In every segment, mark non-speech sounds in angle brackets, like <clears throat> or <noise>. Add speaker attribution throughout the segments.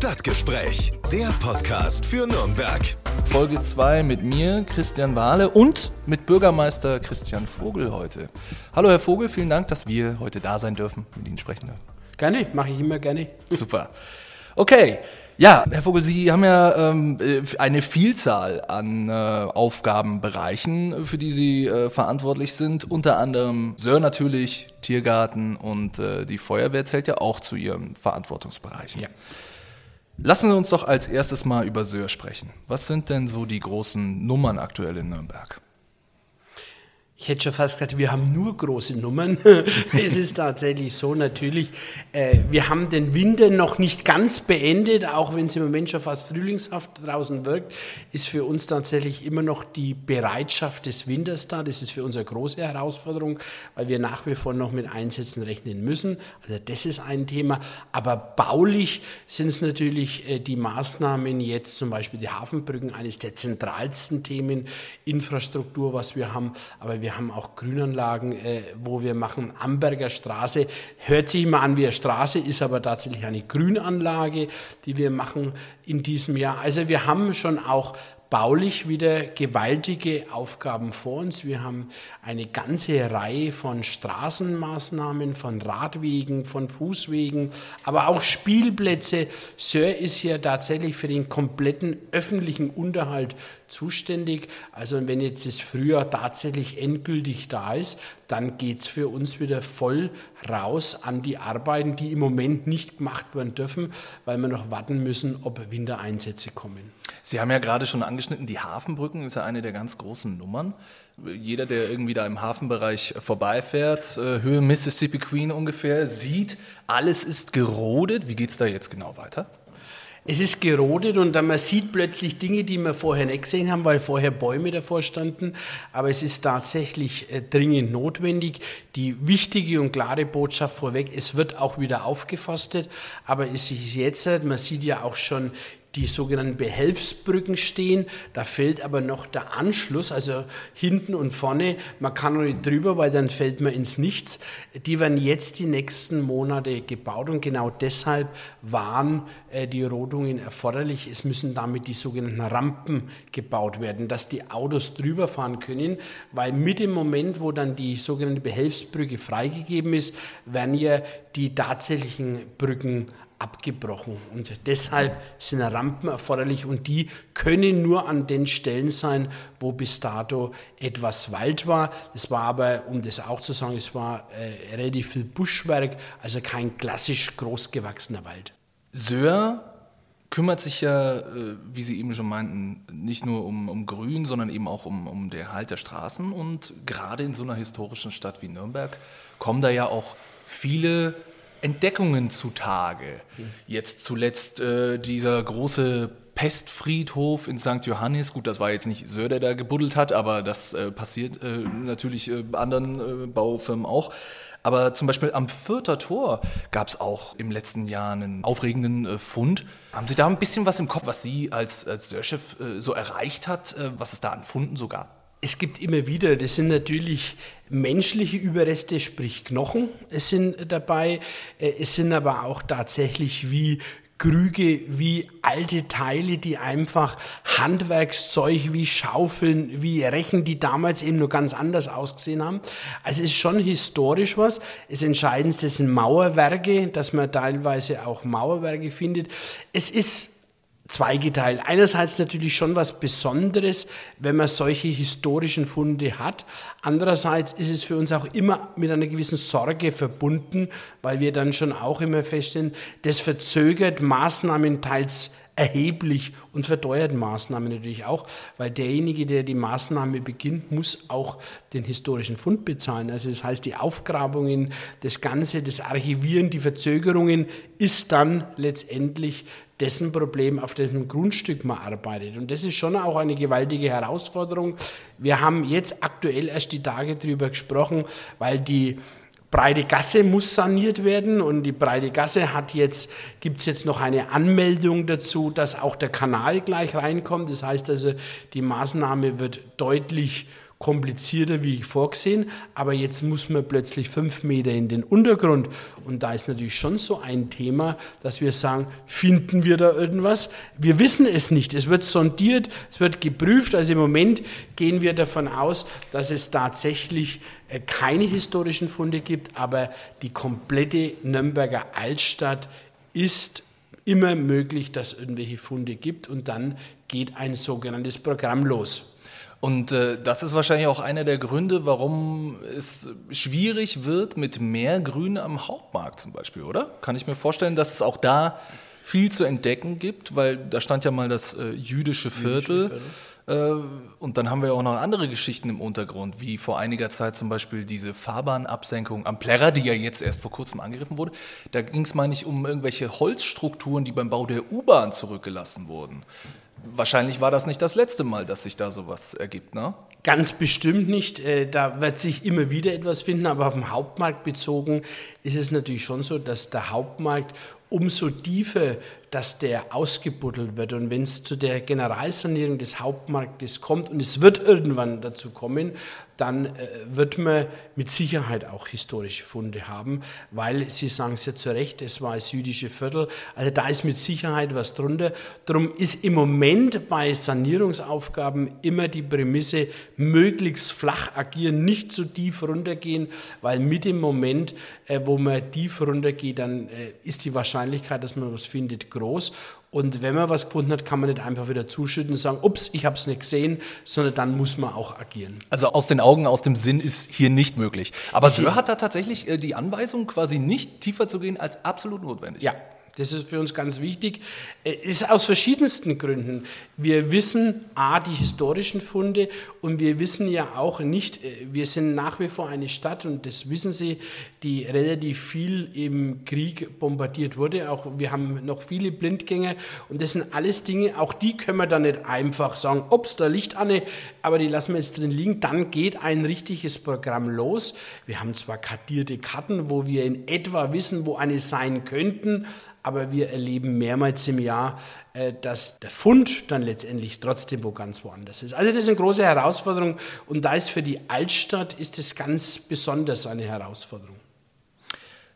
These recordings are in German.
Speaker 1: Stadtgespräch, der Podcast für Nürnberg.
Speaker 2: Folge 2 mit mir, Christian Wahle und mit Bürgermeister Christian Vogel heute. Hallo Herr Vogel, vielen Dank, dass wir heute da sein dürfen, mit Ihnen sprechen dürfen.
Speaker 3: Gerne, mache ich immer gerne. <laughs>
Speaker 2: Super. Okay, ja, Herr Vogel, Sie haben ja ähm, äh, eine Vielzahl an äh, Aufgabenbereichen, für die Sie äh, verantwortlich sind. Unter anderem Sör natürlich, Tiergarten und äh, die Feuerwehr zählt ja auch zu Ihren Verantwortungsbereichen.
Speaker 3: Ja.
Speaker 2: Lassen Sie uns doch als erstes mal über Sör sprechen. Was sind denn so die großen Nummern aktuell in Nürnberg?
Speaker 3: Ich hätte schon fast gesagt, wir haben nur große Nummern. <laughs> es ist tatsächlich so natürlich. Äh, wir haben den Winter noch nicht ganz beendet, auch wenn es im Moment schon fast frühlingshaft draußen wirkt, ist für uns tatsächlich immer noch die Bereitschaft des Winters da. Das ist für uns eine große Herausforderung, weil wir nach wie vor noch mit Einsätzen rechnen müssen. Also das ist ein Thema. Aber baulich sind es natürlich äh, die Maßnahmen jetzt, zum Beispiel die Hafenbrücken, eines der zentralsten Themen, Infrastruktur, was wir haben. Aber wir wir haben auch Grünanlagen, äh, wo wir machen. Amberger Straße hört sich immer an wie eine Straße, ist aber tatsächlich eine Grünanlage, die wir machen in diesem Jahr. Also wir haben schon auch baulich wieder gewaltige Aufgaben vor uns. Wir haben eine ganze Reihe von Straßenmaßnahmen, von Radwegen, von Fußwegen, aber auch Spielplätze. Sir ist ja tatsächlich für den kompletten öffentlichen Unterhalt zuständig. Also wenn jetzt das Frühjahr tatsächlich endgültig da ist, dann geht es für uns wieder voll raus an die Arbeiten, die im Moment nicht gemacht werden dürfen, weil wir noch warten müssen, ob Wintereinsätze kommen.
Speaker 2: Sie haben ja gerade schon angeschnitten, die Hafenbrücken ist ja eine der ganz großen Nummern. Jeder, der irgendwie da im Hafenbereich vorbeifährt, äh, Höhe Mississippi Queen ungefähr, sieht, alles ist gerodet. Wie geht es da jetzt genau weiter?
Speaker 3: Es ist gerodet und dann man sieht plötzlich Dinge, die wir vorher nicht gesehen haben, weil vorher Bäume davor standen. Aber es ist tatsächlich äh, dringend notwendig. Die wichtige und klare Botschaft vorweg, es wird auch wieder aufgeforstet, aber es ist jetzt, man sieht ja auch schon die sogenannten Behelfsbrücken stehen. Da fällt aber noch der Anschluss, also hinten und vorne. Man kann noch nicht drüber, weil dann fällt man ins Nichts. Die werden jetzt die nächsten Monate gebaut und genau deshalb waren äh, die Rodungen erforderlich. Es müssen damit die sogenannten Rampen gebaut werden, dass die Autos drüber fahren können, weil mit dem Moment, wo dann die sogenannte Behelfsbrücke freigegeben ist, werden ja die tatsächlichen Brücken abgebrochen. Und deshalb sind Rampen erforderlich und die können nur an den Stellen sein, wo bis dato etwas Wald war. Das war aber, um das auch zu sagen, es war äh, relativ viel Buschwerk, also kein klassisch großgewachsener Wald.
Speaker 2: Söhr kümmert sich ja, äh, wie Sie eben schon meinten, nicht nur um, um Grün, sondern eben auch um, um den Erhalt der Straßen. Und gerade in so einer historischen Stadt wie Nürnberg kommen da ja auch viele Entdeckungen zutage. Jetzt zuletzt äh, dieser große Pestfriedhof in St. Johannes. Gut, das war jetzt nicht Söder, der da gebuddelt hat, aber das äh, passiert äh, natürlich äh, anderen äh, Baufirmen auch. Aber zum Beispiel am Fürther Tor gab es auch im letzten Jahr einen aufregenden äh, Fund. Haben Sie da ein bisschen was im Kopf, was Sie als, als Sörchef so erreicht hat, was es da an Funden so gab?
Speaker 3: Es gibt immer wieder, das sind natürlich menschliche Überreste, sprich Knochen, es sind dabei. Äh, es sind aber auch tatsächlich wie Krüge, wie alte Teile, die einfach Handwerkszeug wie Schaufeln, wie Rechen, die damals eben nur ganz anders ausgesehen haben. Also es ist schon historisch was. Das Entscheidendste sind Mauerwerke, dass man teilweise auch Mauerwerke findet. Es ist zweigeteilt. Einerseits natürlich schon was Besonderes, wenn man solche historischen Funde hat. Andererseits ist es für uns auch immer mit einer gewissen Sorge verbunden, weil wir dann schon auch immer feststellen, das verzögert Maßnahmen teils erheblich und verteuert Maßnahmen natürlich auch, weil derjenige, der die Maßnahme beginnt, muss auch den historischen Fund bezahlen. Also das heißt, die Aufgrabungen, das Ganze, das Archivieren, die Verzögerungen ist dann letztendlich dessen Problem, auf dem Grundstück man arbeitet. Und das ist schon auch eine gewaltige Herausforderung. Wir haben jetzt aktuell erst die Tage darüber gesprochen, weil die Breite Gasse muss saniert werden und die Breite Gasse hat jetzt, gibt es jetzt noch eine Anmeldung dazu, dass auch der Kanal gleich reinkommt. Das heißt also, die Maßnahme wird deutlich komplizierter wie vorgesehen, aber jetzt muss man plötzlich fünf Meter in den Untergrund. Und da ist natürlich schon so ein Thema, dass wir sagen, finden wir da irgendwas? Wir wissen es nicht. Es wird sondiert, es wird geprüft. Also im Moment gehen wir davon aus, dass es tatsächlich äh, keine historischen Funde gibt, aber die komplette Nürnberger Altstadt ist immer möglich, dass es irgendwelche Funde gibt und dann geht ein sogenanntes Programm los.
Speaker 2: Und äh, das ist wahrscheinlich auch einer der Gründe, warum es schwierig wird mit mehr Grün am Hauptmarkt zum Beispiel, oder? Kann ich mir vorstellen, dass es auch da viel zu entdecken gibt, weil da stand ja mal das äh, jüdische Viertel. Jüdische Viertel. Äh, und dann haben wir auch noch andere Geschichten im Untergrund, wie vor einiger Zeit zum Beispiel diese Fahrbahnabsenkung am Plärrer, die ja jetzt erst vor kurzem angegriffen wurde. Da ging es, meine ich, um irgendwelche Holzstrukturen, die beim Bau der U-Bahn zurückgelassen wurden. Wahrscheinlich war das nicht das letzte Mal, dass sich da sowas ergibt, ne?
Speaker 3: Ganz bestimmt nicht. Äh, da wird sich immer wieder etwas finden, aber auf den Hauptmarkt bezogen ist es natürlich schon so, dass der Hauptmarkt umso tiefer, dass der ausgebuddelt wird. Und wenn es zu der Generalsanierung des Hauptmarktes kommt, und es wird irgendwann dazu kommen, dann äh, wird man mit Sicherheit auch historische Funde haben, weil Sie sagen es ja zu Recht, es war das jüdische Viertel, also da ist mit Sicherheit was drunter. Darum ist im Moment bei Sanierungsaufgaben immer die Prämisse, möglichst flach agieren, nicht zu tief runtergehen, weil mit dem Moment, äh, wo man tief runtergeht, dann äh, ist die Wahrscheinlichkeit, dass man was findet, groß. Und wenn man was gefunden hat, kann man nicht einfach wieder zuschütten und sagen, ups, ich habe es nicht gesehen, sondern dann muss man auch agieren.
Speaker 2: Also aus den Augen, aus dem Sinn ist hier nicht möglich. Aber Sir hat da tatsächlich äh, die Anweisung, quasi nicht tiefer zu gehen als absolut notwendig.
Speaker 3: Ja, das ist für uns ganz wichtig. Es äh, ist aus verschiedensten Gründen. Wir wissen A, die historischen Funde und wir wissen ja auch nicht, äh, wir sind nach wie vor eine Stadt und das wissen Sie, die relativ viel im Krieg bombardiert wurde. Auch wir haben noch viele Blindgänger und das sind alles Dinge, auch die können wir dann nicht einfach sagen, ups, da liegt eine, aber die lassen wir jetzt drin liegen. Dann geht ein richtiges Programm los. Wir haben zwar kartierte Karten, wo wir in etwa wissen, wo eine sein könnten, aber wir erleben mehrmals im Jahr, äh, dass der Fund dann letztendlich trotzdem wo ganz woanders ist. Also das ist eine große Herausforderung und da ist für die Altstadt ist es ganz besonders eine Herausforderung.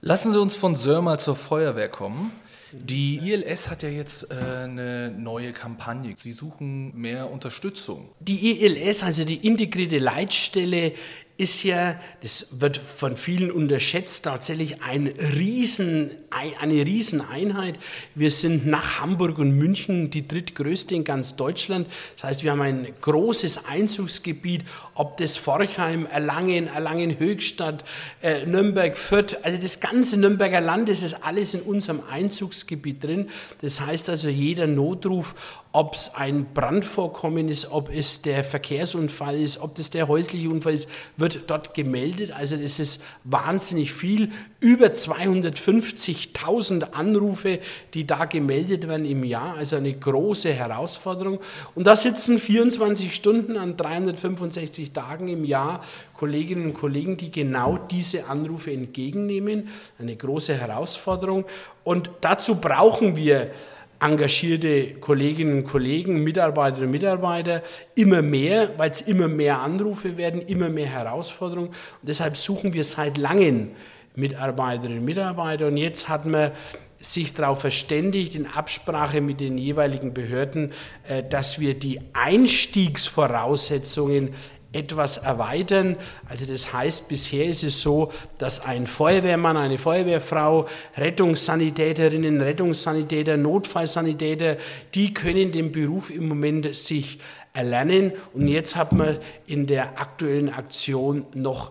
Speaker 2: Lassen Sie uns von Sör mal zur Feuerwehr kommen. Die ILS hat ja jetzt äh, eine neue Kampagne. Sie suchen mehr Unterstützung.
Speaker 3: Die ILS, also die integrierte Leitstelle, ist ja, das wird von vielen unterschätzt, tatsächlich ein Riesen, eine Rieseneinheit. Wir sind nach Hamburg und München die drittgrößte in ganz Deutschland. Das heißt, wir haben ein großes Einzugsgebiet, ob das Forchheim, Erlangen, Erlangen-Höchstadt, äh, Nürnberg, Fürth, also das ganze Nürnberger Land, das ist alles in unserem Einzugsgebiet drin. Das heißt also, jeder Notruf, ob es ein Brandvorkommen ist, ob es der Verkehrsunfall ist, ob das der häusliche Unfall ist, wird dort gemeldet. Also das ist wahnsinnig viel. Über 250.000 Anrufe, die da gemeldet werden im Jahr. Also eine große Herausforderung. Und da sitzen 24 Stunden an 365 Tagen im Jahr Kolleginnen und Kollegen, die genau diese Anrufe entgegennehmen. Eine große Herausforderung. Und dazu brauchen wir engagierte Kolleginnen und Kollegen, Mitarbeiterinnen und Mitarbeiter, immer mehr, weil es immer mehr Anrufe werden, immer mehr Herausforderungen. Und deshalb suchen wir seit langem Mitarbeiterinnen und Mitarbeiter. Und jetzt hat man sich darauf verständigt, in Absprache mit den jeweiligen Behörden, äh, dass wir die Einstiegsvoraussetzungen etwas erweitern. Also das heißt, bisher ist es so, dass ein Feuerwehrmann, eine Feuerwehrfrau, Rettungssanitäterinnen, Rettungssanitäter, Notfallsanitäter, die können den Beruf im Moment sich erlernen. Und jetzt hat man in der aktuellen Aktion noch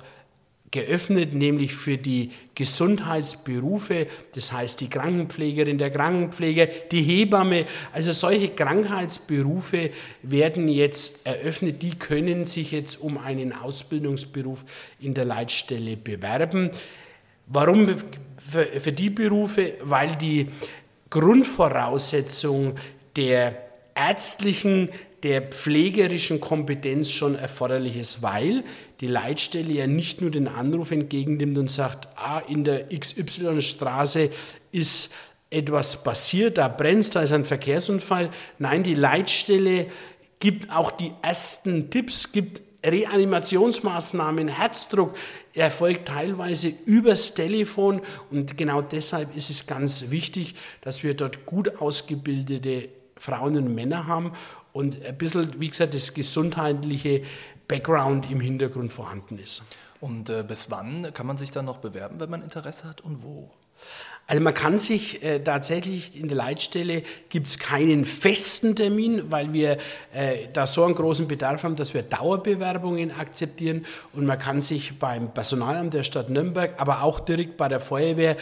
Speaker 3: geöffnet, nämlich für die Gesundheitsberufe, das heißt die Krankenpflegerin, der Krankenpfleger, die Hebamme, also solche Krankheitsberufe werden jetzt eröffnet, die können sich jetzt um einen Ausbildungsberuf in der Leitstelle bewerben. Warum für, die Berufe? Weil die Grundvoraussetzung der ärztlichen, der pflegerischen Kompetenz schon erforderlich ist, weil die Leitstelle ja nicht nur den Anruf entgegennimmt und sagt, ah, in der XY-Straße ist etwas passiert, da brennt, da ist ein Verkehrsunfall. Nein, die Leitstelle gibt auch die ersten Tipps, gibt Reanimationsmaßnahmen, Herzdruck erfolgt teilweise übers Telefon und genau deshalb ist es ganz wichtig, dass wir dort gut ausgebildete Frauen und Männer haben und ein bisschen, wie gesagt, das gesundheitliche Background im Hintergrund vorhanden ist.
Speaker 2: Und äh, bis wann kann man sich dann noch bewerben, wenn man Interesse hat und wo?
Speaker 3: Also man kann sich äh, tatsächlich in der Leitstelle gibt es keinen festen Termin, weil wir äh, da so einen großen Bedarf haben, dass wir Dauerbewerbungen akzeptieren und man kann sich beim Personalamt der Stadt Nürnberg, aber auch direkt bei der Feuerwehr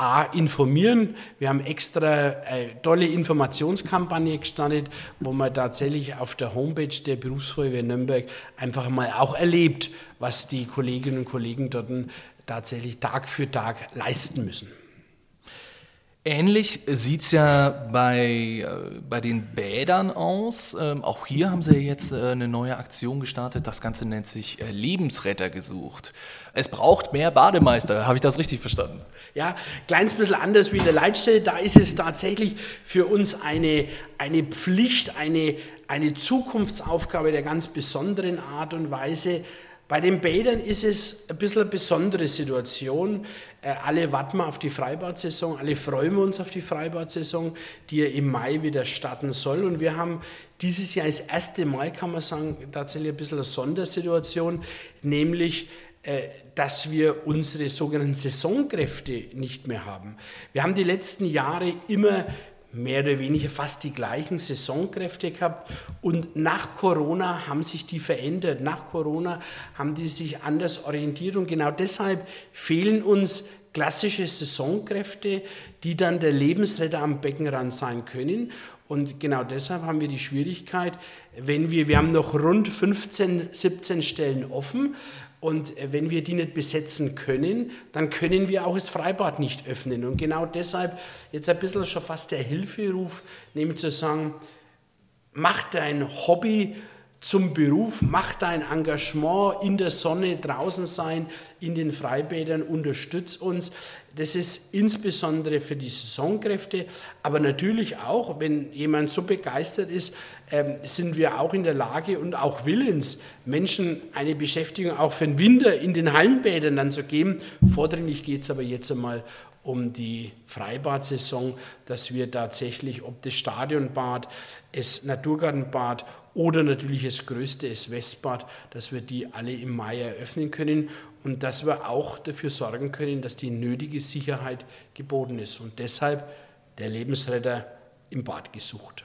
Speaker 3: A, informieren. Wir haben extra eine tolle Informationskampagne gestartet, wo man tatsächlich auf der Homepage der Berufsfeuerwehr Nürnberg einfach mal auch erlebt, was die Kolleginnen und Kollegen dort tatsächlich Tag für Tag leisten müssen.
Speaker 2: Ähnlich sieht es ja bei, äh, bei den Bädern aus. Ähm, auch hier haben sie jetzt äh, eine neue Aktion gestartet. Das Ganze nennt sich äh, Lebensretter gesucht. Es braucht mehr Bademeister. Habe ich das richtig verstanden?
Speaker 3: Ja, kleines bisschen anders wie in der Leitstelle. Da ist es tatsächlich für uns eine, eine Pflicht, eine, eine Zukunftsaufgabe der ganz besonderen Art und Weise, bei den Bädern ist es ein bisschen eine besondere Situation. Äh, alle warten wir auf die Freibad-Saison, alle freuen wir uns auf die Freibad-Saison, die ja im Mai wieder starten soll. Und wir haben dieses Jahr das erste Mal, kann man sagen, tatsächlich ein bisschen eine Sondersituation, nämlich äh, dass wir unsere sogenannten Saisonkräfte nicht mehr haben. Wir haben die letzten Jahre immer mehr oder weniger fast die gleichen Saisonkräfte gehabt und nach Corona haben sich die verändert. Nach Corona haben die sich anders orientiert und genau deshalb fehlen uns klassische Saisonkräfte, die dann der Lebensretter am Beckenrand sein können. Und genau deshalb haben wir die Schwierigkeit, wenn wir, wir haben noch rund 15, 17 Stellen offen und äh, wenn wir die nicht besetzen können, dann können wir auch das Freibad nicht öffnen. Und genau deshalb jetzt ein bisschen schon fast der Hilferuf, nämlich zu sagen, mach dein Hobby zum Beruf, mach dein Engagement in der Sonne draußen sein, in den Freibädern, unterstütz uns. Das ist insbesondere für die Saisonkräfte, aber natürlich auch, wenn jemand so begeistert ist, ähm, sind wir auch in der Lage und auch willens, Menschen eine Beschäftigung auch für den Winter in den Hallenbädern dann zu geben. Vordringlich geht es aber jetzt einmal um die Freibad-Saison, dass wir tatsächlich, ob das Stadionbad, das Naturgartenbad oder natürlich das größte, das Westbad, dass wir die alle im Mai eröffnen können und dass wir auch dafür sorgen können, dass die nötige Sicherheit geboten ist. Und deshalb der Lebensretter im Bad gesucht.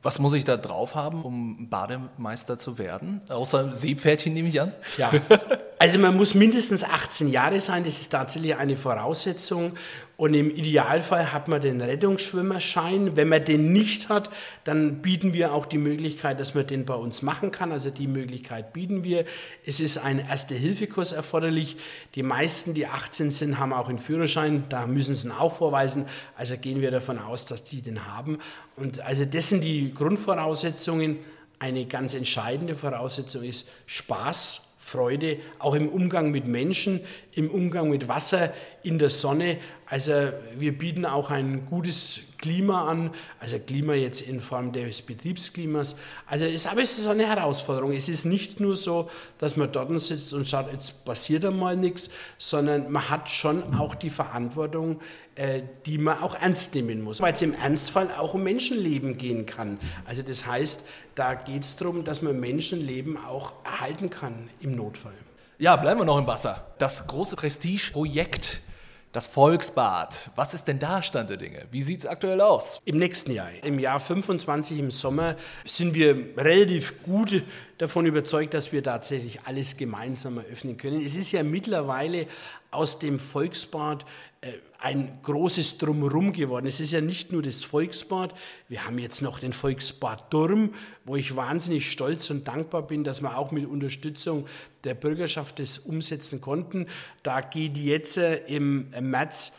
Speaker 2: Was muss ich da drauf haben, um Bademeister zu werden? Außer Seepferdchen nehme ich an.
Speaker 3: Ja, <laughs> also man muss mindestens 18 Jahre sein, das ist tatsächlich eine Voraussetzung. Und im Idealfall hat man den Rettungsschwimmerschein. Wenn man den nicht hat, dann bieten wir auch die Möglichkeit, dass man den bei uns machen kann. Also die Möglichkeit bieten wir. Es ist ein Erste-Hilfe-Kurs erforderlich. Die meisten, die 18 sind, haben auch einen Führerschein. Da müssen sie ihn auch vorweisen. Also gehen wir davon aus, dass die den haben. Und also das sind die Grundvoraussetzungen. Eine ganz entscheidende Voraussetzung ist Spaß Freude, auch im Umgang mit Menschen, im Umgang mit Wasser, in der Sonne. Also wir bieten auch ein gutes Klima an, also Klima jetzt in Form des Betriebsklimas. Also es, aber es ist eine Herausforderung. Es ist nicht nur so, dass man dort sitzt und schaut, jetzt passiert einmal nichts, sondern man hat schon auch die Verantwortung, äh, die man auch ernst nehmen muss, weil es im Ernstfall auch um Menschenleben gehen kann. Also das heißt, da geht es darum, dass man Menschenleben auch erhalten kann im Notfall.
Speaker 2: Ja, bleiben wir noch im Wasser. Das große Prestigeprojekt das Volksbad. Was ist denn da Stand der Dinge? Wie sieht es aktuell aus?
Speaker 3: Im nächsten Jahr, im Jahr 25 im Sommer, sind wir relativ gut davon überzeugt, dass wir tatsächlich alles gemeinsam eröffnen können. Es ist ja mittlerweile aus dem Volksbad ein großes Drumherum geworden. Es ist ja nicht nur das Volksbad, wir haben jetzt noch den Volksbad Durm, wo ich wahnsinnig stolz und dankbar bin, dass wir auch mit Unterstützung der Bürgerschaft das umsetzen konnten. Da geht jetzt äh, im März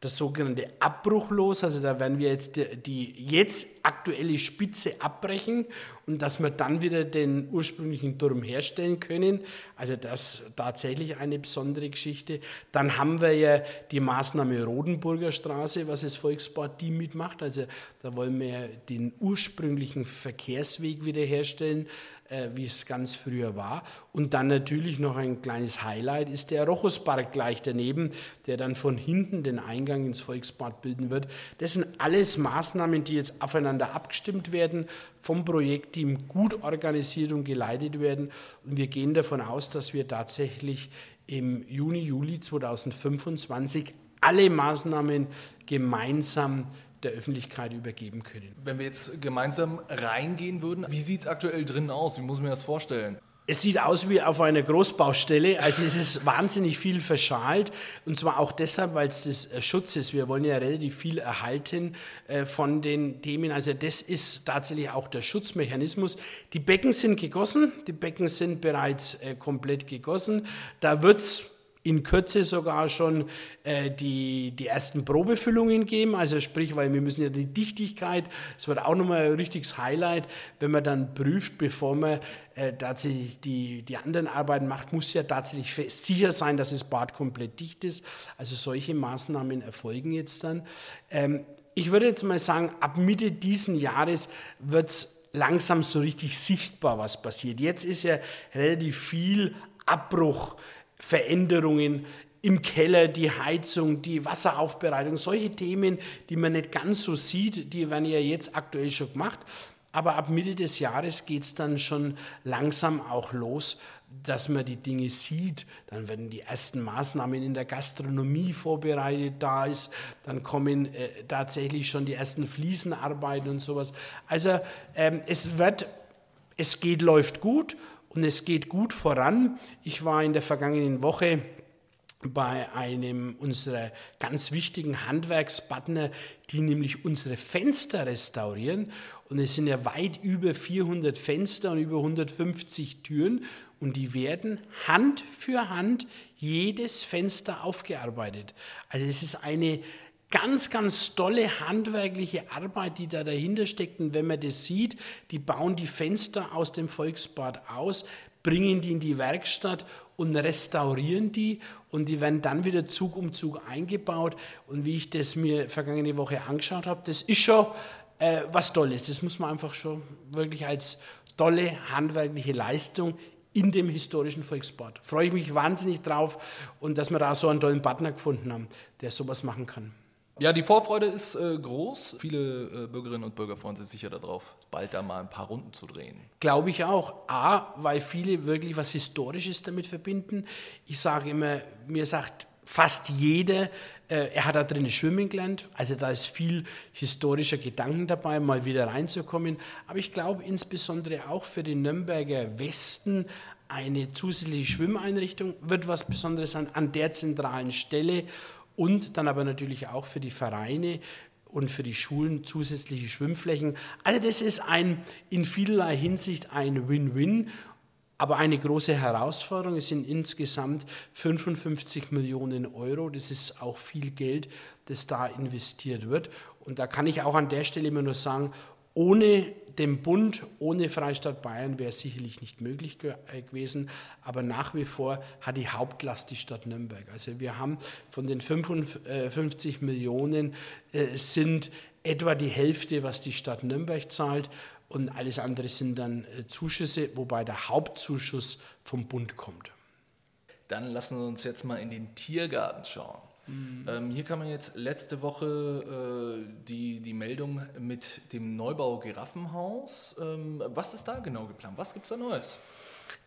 Speaker 3: das sogenannte Abbruch los. Also da werden wir jetzt die, die jetzt aktuelle Spitze abbrechen und dass wir dann wieder den ursprünglichen Turm herstellen können. Also das ist tatsächlich eine besondere Geschichte. Dann haben wir ja die Maßnahme Rodenburger Straße, was das Volksbad die mitmacht. Also da wollen wir den ursprünglichen Verkehrsweg wiederherstellen äh, wie es ganz früher war. Und dann natürlich noch ein kleines Highlight ist der Rochuspark gleich daneben, der dann von hinten den Eingang ins Volksbad bilden wird. Das sind alles Maßnahmen, die jetzt aufeinander abgestimmt werden, vom Projektteam gut organisiert und geleitet werden. Und wir gehen davon aus, dass wir tatsächlich im Juni, Juli 2025 alle Maßnahmen gemeinsam der Öffentlichkeit übergeben können.
Speaker 2: Wenn wir jetzt gemeinsam reingehen würden, wie sieht es aktuell drin aus? Wie muss man das vorstellen?
Speaker 3: Es sieht aus wie auf einer Großbaustelle, also es ist wahnsinnig viel verschalt. Und zwar auch deshalb, weil es das äh, Schutz ist. Wir wollen ja relativ viel erhalten äh, von den Themen, also das ist tatsächlich auch der Schutzmechanismus. Die Becken sind gegossen, die Becken sind bereits äh, komplett gegossen, da wird es in Kürze sogar schon äh, die, die ersten Probefüllungen geben. Also sprich, weil wir müssen ja die Dichtigkeit, das wird auch nochmal ein richtiges Highlight, wenn man dann prüft, bevor man äh, tatsächlich die, die anderen Arbeiten macht, muss ja tatsächlich sicher sein, dass das Bad komplett dicht ist. Also solche Maßnahmen erfolgen jetzt dann. Ähm, ich würde jetzt mal sagen, ab Mitte diesen Jahres wird es langsam so richtig sichtbar, was passiert. Jetzt ist ja relativ viel Abbruch Veränderungen im Keller, die Heizung, die Wasseraufbereitung, solche Themen, die man nicht ganz so sieht, die werden ja jetzt aktuell schon gemacht. Aber ab Mitte des Jahres geht es dann schon langsam auch los, dass man die Dinge sieht. Dann werden die ersten Maßnahmen in der Gastronomie vorbereitet, da ist, dann kommen äh, tatsächlich schon die ersten Fliesenarbeiten und sowas. Also ähm, es wird, es geht, läuft gut und es geht gut voran. Ich war in der vergangenen Woche bei einem unserer ganz wichtigen Handwerkspartner, die nämlich unsere Fenster restaurieren. Und es sind ja weit über 400 Fenster und über 150 Türen. Und die werden Hand für Hand jedes Fenster aufgearbeitet. Also es ist eine ganz, ganz tolle handwerkliche Arbeit, die da dahinter steckt. Und wenn man das sieht, die bauen die Fenster aus dem Volksbad aus, bringen die in die Werkstatt und restaurieren die und die werden dann wieder Zug um Zug eingebaut. Und wie ich das mir vergangene Woche angeschaut habe, das ist schon äh, was Tolles. Das muss man einfach schon wirklich als tolle handwerkliche Leistung in dem historischen Volksbad. Freue ich mich wahnsinnig drauf und dass wir da so einen tollen Partner gefunden haben, der sowas machen kann.
Speaker 2: Ja, die Vorfreude ist äh, groß. Viele äh, Bürgerinnen und Bürger freuen sich sicher darauf, bald da mal ein paar Runden zu drehen.
Speaker 3: Glaube ich auch. A, weil viele wirklich was Historisches damit verbinden. Ich sage immer, mir sagt fast jeder, äh, er hat da drinnen schwimmen gelernt. Also da ist viel historischer Gedanken dabei, mal wieder reinzukommen. Aber ich glaube insbesondere auch für den Nürnberger Westen eine zusätzliche Schwimmeinrichtung wird was Besonderes sein an der zentralen Stelle und dann aber natürlich auch für die Vereine und für die Schulen zusätzliche Schwimmflächen. Also das ist ein in vielerlei Hinsicht ein Win-Win. Aber eine große Herausforderung, es sind insgesamt 55 Millionen Euro, das ist auch viel Geld, das da investiert wird. Und da kann ich auch an der Stelle immer nur sagen, ohne den Bund, ohne Freistaat Bayern wäre es sicherlich nicht möglich äh, gewesen, aber nach wie vor hat die Hauptlast die Stadt Nürnberg. Also wir haben von den 55 Millionen äh, sind etwa die Hälfte, was die Stadt Nürnberg zahlt und alles andere sind dann äh, Zuschüsse, wobei der Hauptzuschuss vom Bund kommt.
Speaker 2: Dann lassen Sie uns jetzt mal in den Tiergarten schauen. Mhm. Ähm, hier kann man jetzt letzte Woche äh, die, die Meldung mit dem Neubau Giraffenhaus. Ähm, was ist da genau geplant? Was gibt es da Neues?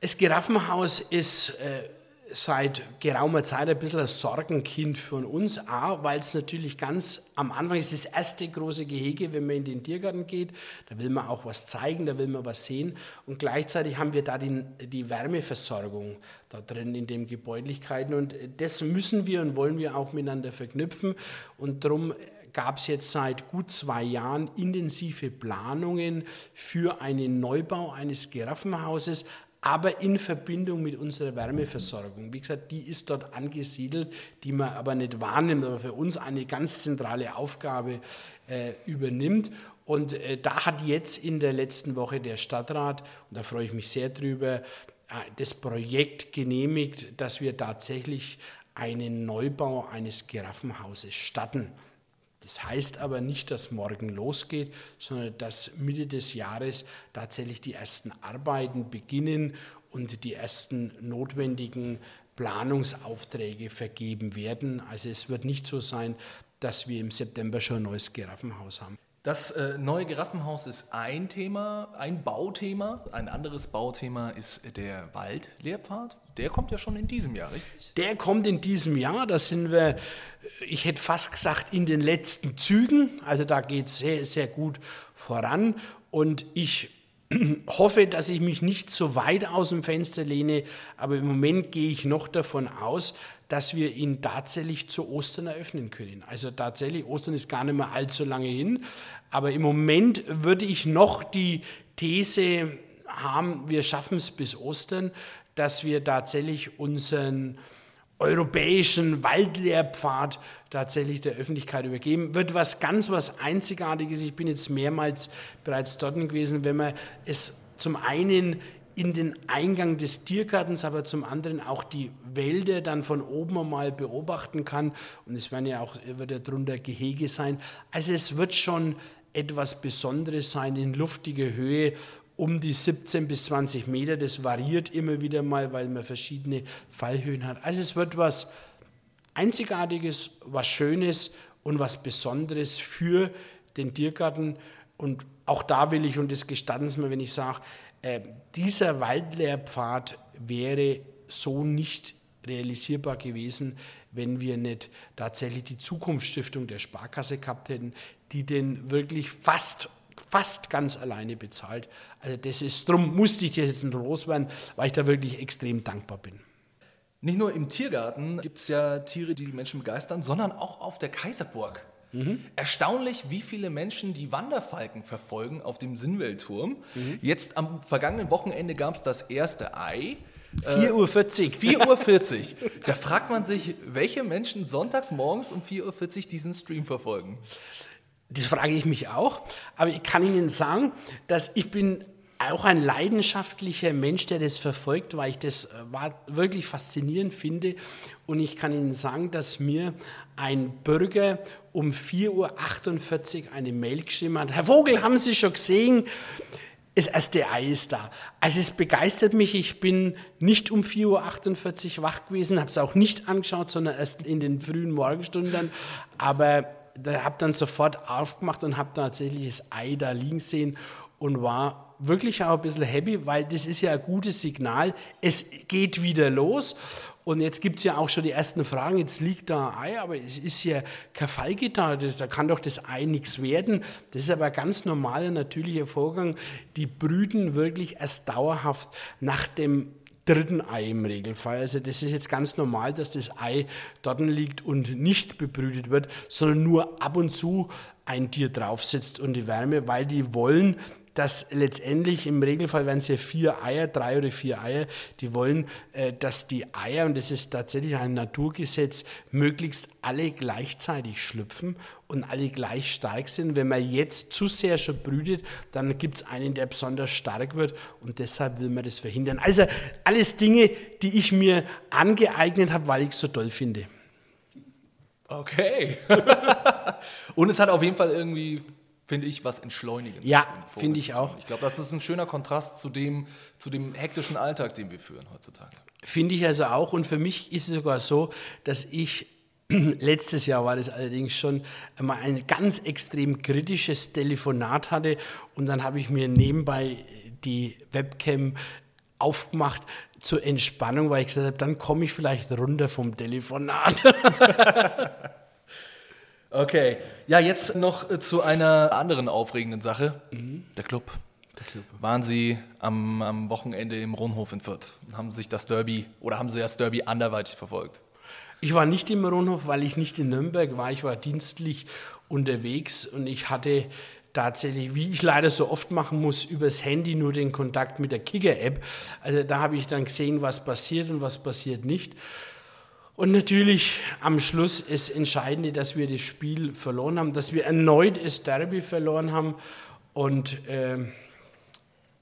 Speaker 3: Das Giraffenhaus ist äh, seit geraumer Zeit ein bisschen ein Sorgenkind von uns. Weil es natürlich ganz am Anfang ist das erste große Gehege, wenn man in den Tiergarten geht. Da will man auch was zeigen, da will man was sehen. Und gleichzeitig haben wir da die, die Wärmeversorgung da drin in den Gebäudlichkeiten. Und das müssen wir und wollen wir auch miteinander verknüpfen. Und darum gab es jetzt seit gut zwei Jahren intensive Planungen für einen Neubau eines Giraffenhauses aber in Verbindung mit unserer Wärmeversorgung. Wie gesagt, die ist dort angesiedelt, die man aber nicht wahrnimmt, aber für uns eine ganz zentrale Aufgabe äh, übernimmt. Und äh, da hat jetzt in der letzten Woche der Stadtrat, und da freue ich mich sehr drüber, äh, das Projekt genehmigt, dass wir tatsächlich einen Neubau eines Giraffenhauses statten. Das heißt aber nicht, dass morgen losgeht, sondern dass Mitte des Jahres tatsächlich die ersten Arbeiten beginnen und die ersten notwendigen Planungsaufträge vergeben werden. Also es wird nicht so sein, dass wir im September schon ein neues Giraffenhaus haben.
Speaker 2: Das äh, neue Giraffenhaus ist ein Thema, ein Bauthema. Ein anderes Bauthema ist der Waldlehrpfad. Der kommt ja schon in diesem Jahr, richtig?
Speaker 3: Der kommt in diesem Jahr. Da sind wir, ich hätte fast gesagt, in den letzten Zügen. Also da geht es sehr, sehr gut voran. Und ich <clears throat> hoffe, dass ich mich nicht so weit aus dem Fenster lehne, aber im Moment gehe ich noch davon aus, dass wir ihn tatsächlich zu Ostern eröffnen können. Also tatsächlich, Ostern ist gar nicht mehr allzu lange hin, aber im Moment würde ich noch die These haben, wir schaffen es bis Ostern, dass wir tatsächlich unseren europäischen Waldlehrpfad tatsächlich der Öffentlichkeit übergeben. Wird was ganz was Einzigartiges. Ich bin jetzt mehrmals bereits dort gewesen, wenn man es zum einen in den Eingang des Tiergartens, aber zum anderen auch die Wälder dann von oben einmal beobachten kann. Und es werden ja auch, wird ja drunter Gehege sein. Also es wird schon etwas Besonderes sein in luftiger Höhe um die 17 bis 20 Meter. Das variiert immer wieder mal, weil man verschiedene Fallhöhen hat. Also es wird was Einzigartiges, was Schönes und was Besonderes für den Tiergarten. Und auch da will ich, und das gestatten Sie mir, wenn ich sage, äh, dieser Waldlehrpfad wäre so nicht realisierbar gewesen, wenn wir nicht tatsächlich die Zukunftsstiftung der Sparkasse gehabt hätten, die den wirklich fast fast ganz alleine bezahlt. Also das ist, darum musste ich jetzt ein loswerden, weil ich da wirklich extrem dankbar bin.
Speaker 2: Nicht nur im Tiergarten gibt es ja Tiere, die die Menschen begeistern, sondern auch auf der Kaiserburg. Mhm. Erstaunlich, wie viele Menschen die Wanderfalken verfolgen auf dem Sinnweltturm. Mhm. Jetzt am vergangenen Wochenende gab es das erste Ei.
Speaker 3: 4.40 Uhr.
Speaker 2: 4.40 Uhr. <laughs> Da fragt man sich, welche Menschen sonntags morgens um 4.40 Uhr diesen Stream verfolgen.
Speaker 3: Das frage ich mich auch. Aber ich kann Ihnen sagen, dass ich bin auch ein leidenschaftlicher Mensch, der das verfolgt, weil ich das äh, wirklich faszinierend finde. Und ich kann Ihnen sagen, dass mir ein Bürger um 4.48 Uhr eine Mail geschrieben hat. Herr Vogel, haben Sie schon gesehen? Das erste Ei ist da. Also es begeistert mich. Ich bin nicht um 4.48 Uhr wach gewesen, habe es auch nicht angeschaut, sondern erst in den frühen Morgenstunden. Aber da habe dann sofort aufgemacht und habe tatsächlich das Ei da liegen sehen und war wirklich auch ein bisschen happy, weil das ist ja ein gutes Signal. Es geht wieder los. Und jetzt gibt es ja auch schon die ersten Fragen. Jetzt liegt da ein Ei, aber es ist ja kein Feige da. Da kann doch das Ei nichts werden. Das ist aber ein ganz normaler, natürlicher Vorgang. Die brüten wirklich erst dauerhaft nach dem dritten Ei im Regelfall. Also das ist jetzt ganz normal, dass das Ei dort liegt und nicht bebrütet wird, sondern nur ab und zu ein Tier draufsetzt und die Wärme, weil die wollen, dass letztendlich im Regelfall werden es ja vier Eier, drei oder vier Eier, die wollen, äh, dass die Eier, und das ist tatsächlich ein Naturgesetz, möglichst alle gleichzeitig schlüpfen und alle gleich stark sind. Wenn man jetzt zu sehr schon brütet, dann gibt es einen, der besonders stark wird und deshalb will man das verhindern. Also alles Dinge, die ich mir angeeignet habe, weil ich es so toll finde.
Speaker 2: Okay. <laughs> und es hat auf jeden Fall irgendwie finde ich, was entschleunigen.
Speaker 3: Ja, finde ich auch.
Speaker 2: Ich glaube, das ist ein schöner Kontrast zu dem, zu dem hektischen Alltag, den wir führen heutzutage.
Speaker 3: Finde ich also auch. Und für mich ist es sogar so, dass ich <clears throat> Letztes Jahr war das allerdings schon einmal ein ganz extrem kritisches Telefonat hatte und dann habe ich mir nebenbei die Webcam aufgemacht zur Entspannung, weil ich gesagt habe, dann komme ich vielleicht runter vom Telefonat. <laughs>
Speaker 2: Okay, ja, jetzt noch äh, zu einer anderen aufregenden Sache. Mhm. Der Club. Der Club. Waren Sie am, am Wochenende im Ronhof in Fürth? Haben sich das Derby oder haben Sie das Derby anderweitig verfolgt?
Speaker 3: Ich war nicht im Ronhof, weil ich nicht in Nürnberg war. Ich war dienstlich unterwegs und ich hatte tatsächlich, wie ich leider so oft machen muss, übers Handy nur den Kontakt mit der Kicker-App. Also da habe ich dann gesehen, was passiert und was passiert nicht. Und natürlich am Schluss ist Entscheidende, dass wir das Spiel verloren haben, dass wir erneut das Derby verloren haben. Und äh,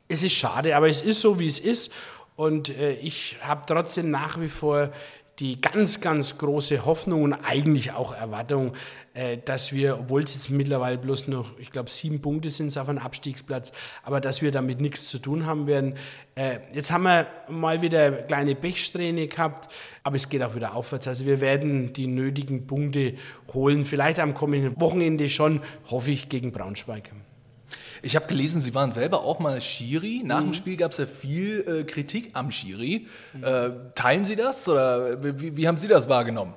Speaker 3: es ist schade, aber es ist so, wie es ist. Und äh, ich habe trotzdem nach wie vor die ganz, ganz große Hoffnung und eigentlich auch Erwartung, äh, dass wir, obwohl es jetzt mittlerweile bloß noch, ich glaube, sieben Punkte sind es auf einem Abstiegsplatz, aber dass wir damit nichts zu tun haben werden. Äh, jetzt haben wir mal wieder kleine Pechsträhne gehabt, aber es geht auch wieder aufwärts. Also wir werden die nötigen Punkte holen, vielleicht am kommenden Wochenende schon, hoffe ich, gegen Braunschweig.
Speaker 2: Ich habe gelesen, Sie waren selber auch mal Schiri. Nach mhm. dem Spiel gab es ja viel äh, Kritik am Schiri. Mhm. Äh, teilen Sie das oder wie, wie, haben Sie das wahrgenommen?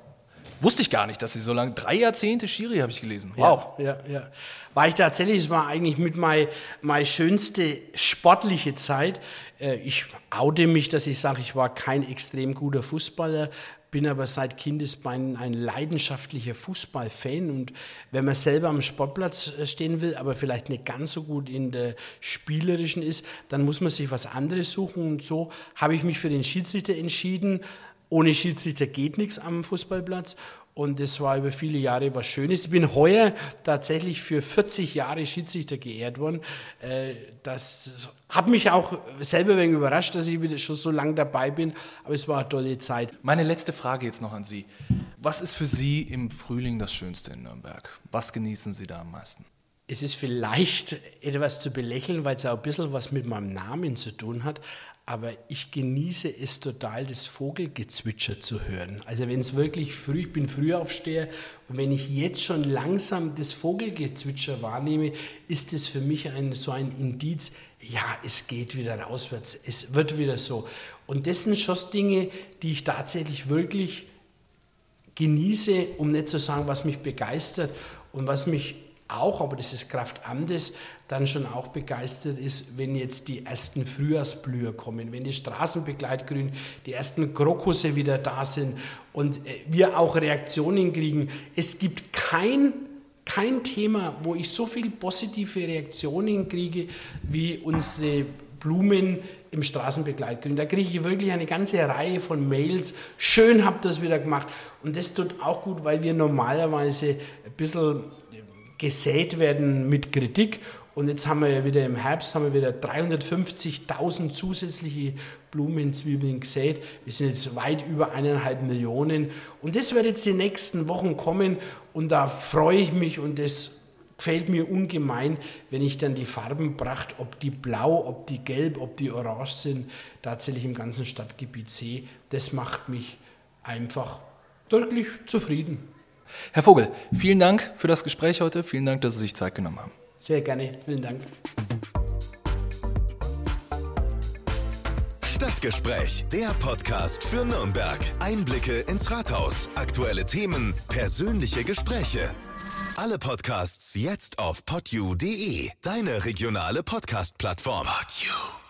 Speaker 2: Wusste ich gar nicht, dass Sie so lange, drei Jahrzehnte Schiri habe ich gelesen.
Speaker 3: Wow. Ja, ja, ja. War ich tatsächlich, es war eigentlich mit meine mein schönste sportliche Zeit. Äh, ich oute mich, dass ich sage, ich war kein extrem guter Fußballer, bin aber seit Kindesbeinen ein leidenschaftlicher Fußballfan und wenn man selber am Sportplatz äh, stehen will, aber vielleicht nicht ganz so gut in der spielerischen ist, dann muss man sich was anderes suchen und so habe ich mich für den Schiedsrichter entschieden. Ohne Schiedsrichter geht nichts am Fußballplatz und das war über viele Jahre was Schönes. Ich bin heuer tatsächlich für 40 Jahre Schiedsrichter geehrt worden. Äh, das hat mich auch selber wegen überrascht, dass ich wieder schon so lange dabei bin, aber es war eine tolle Zeit.
Speaker 2: Meine letzte Frage jetzt noch an Sie. Was ist für Sie im Frühling das Schönste in Nürnberg? Was genießen Sie da am meisten?
Speaker 3: Es ist vielleicht etwas zu belächeln, weil es auch ein bisschen was mit meinem Namen zu tun hat, aber ich genieße es total, das Vogelgezwitscher zu hören. Also wenn es wirklich früh, ich bin Frühaufsteher und wenn ich jetzt schon langsam das Vogelgezwitscher wahrnehme, ist es für mich ein, so ein Indiz, ja, es geht wieder rauswärts, es wird wieder so. Und das sind schon Dinge, die ich tatsächlich wirklich genieße, um nicht zu sagen, was mich begeistert und was mich auch, aber das ist Kraft Amtes, dann schon auch begeistert ist, wenn jetzt die ersten Frühjahrsblüher kommen, wenn die Straßenbegleitgrün, die ersten Krokusse wieder da sind und äh, wir auch Reaktionen kriegen. Es gibt kein, kein Thema, wo ich so viele positive Reaktionen kriege, wie unsere Blumen im Straßenbegleitgrün. Da kriege ich wirklich eine ganze Reihe von Mails. Schön habt ihr das wieder gemacht. Und das tut auch gut, weil wir normalerweise ein bisschen gesät werden mit Kritik. Und jetzt haben wir ja wieder im Herbst haben wir wieder 350.000 zusätzliche Blumenzwiebeln gesät. Wir sind jetzt weit über eineinhalb Millionen. Und das wird jetzt die nächsten Wochen kommen. Und da freue ich mich und das gefällt mir ungemein, wenn ich dann die Farbenpracht, ob die blau, ob die gelb, ob die orange sind, tatsächlich im ganzen Stadtgebiet sehe. Das macht mich einfach wirklich zufrieden.
Speaker 2: Herr Vogel, vielen Dank für das Gespräch heute. Vielen Dank, dass Sie sich Zeit genommen haben.
Speaker 3: Sehr gerne. Vielen Dank.
Speaker 1: Stadtgespräch, der Podcast für Nürnberg. Einblicke ins Rathaus, aktuelle Themen, persönliche Gespräche. Alle Podcasts jetzt auf podyou.de, deine regionale Podcast-Plattform. Podyou.